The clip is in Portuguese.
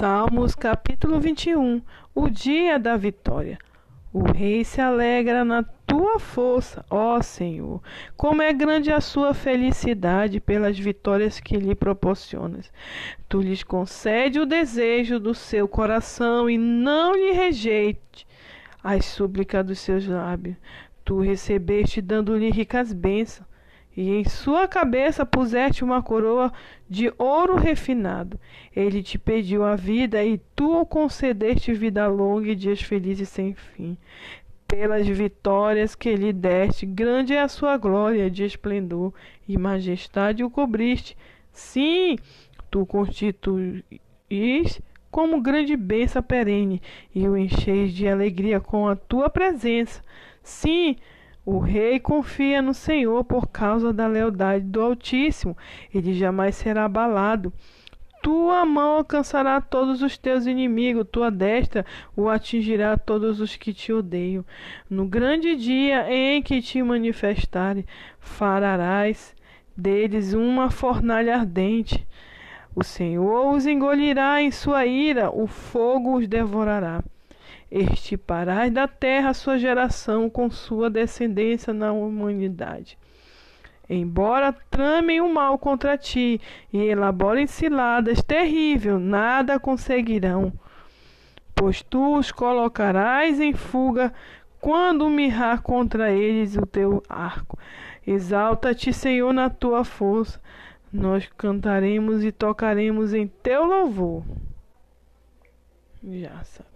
Salmos capítulo 21 O dia da vitória. O rei se alegra na tua força, ó Senhor. Como é grande a sua felicidade pelas vitórias que lhe proporcionas. Tu lhes concede o desejo do seu coração e não lhe rejeite as súplicas dos seus lábios. Tu recebeste dando-lhe ricas bênçãos e em sua cabeça puseste uma coroa de ouro refinado. Ele te pediu a vida e tu o concedeste vida longa e dias felizes sem fim. Pelas vitórias que lhe deste, grande é a sua glória de esplendor e majestade o cobriste. Sim, tu constituis como grande bênção perene e o encheis de alegria com a tua presença. Sim, o rei confia no Senhor por causa da lealdade do Altíssimo. Ele jamais será abalado. Tua mão alcançará todos os teus inimigos, tua destra o atingirá todos os que te odeiam. No grande dia em que te manifestares, fararás deles uma fornalha ardente. O Senhor os engolirá em sua ira, o fogo os devorará. Estiparás da terra sua geração com sua descendência na humanidade. Embora tramem o mal contra ti e elaborem ciladas terríveis, nada conseguirão, pois tu os colocarás em fuga quando mirrar contra eles o teu arco. Exalta-te, Senhor, na tua força. Nós cantaremos e tocaremos em teu louvor. Já sabe.